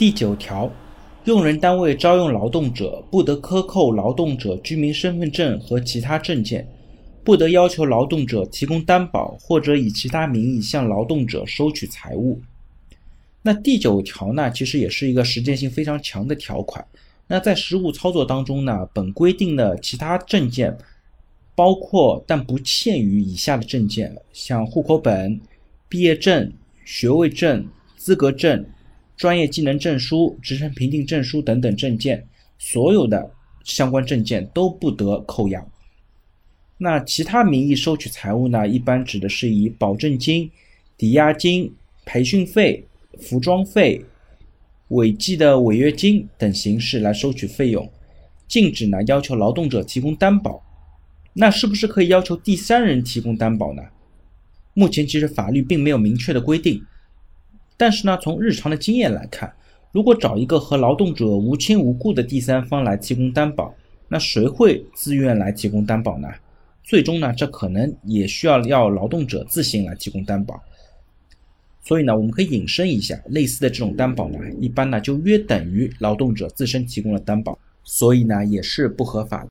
第九条，用人单位招用劳动者，不得克扣劳动者居民身份证和其他证件，不得要求劳动者提供担保，或者以其他名义向劳动者收取财物。那第九条呢，其实也是一个实践性非常强的条款。那在实务操作当中呢，本规定的其他证件，包括但不限于以下的证件，像户口本、毕业证、学位证、资格证。专业技能证书、职称评定证书等等证件，所有的相关证件都不得扣押。那其他名义收取财物呢？一般指的是以保证金、抵押金、培训费、服装费、违纪的违约金等形式来收取费用。禁止呢要求劳动者提供担保。那是不是可以要求第三人提供担保呢？目前其实法律并没有明确的规定。但是呢，从日常的经验来看，如果找一个和劳动者无亲无故的第三方来提供担保，那谁会自愿来提供担保呢？最终呢，这可能也需要要劳动者自行来提供担保。所以呢，我们可以引申一下，类似的这种担保呢，一般呢就约等于劳动者自身提供了担保，所以呢也是不合法。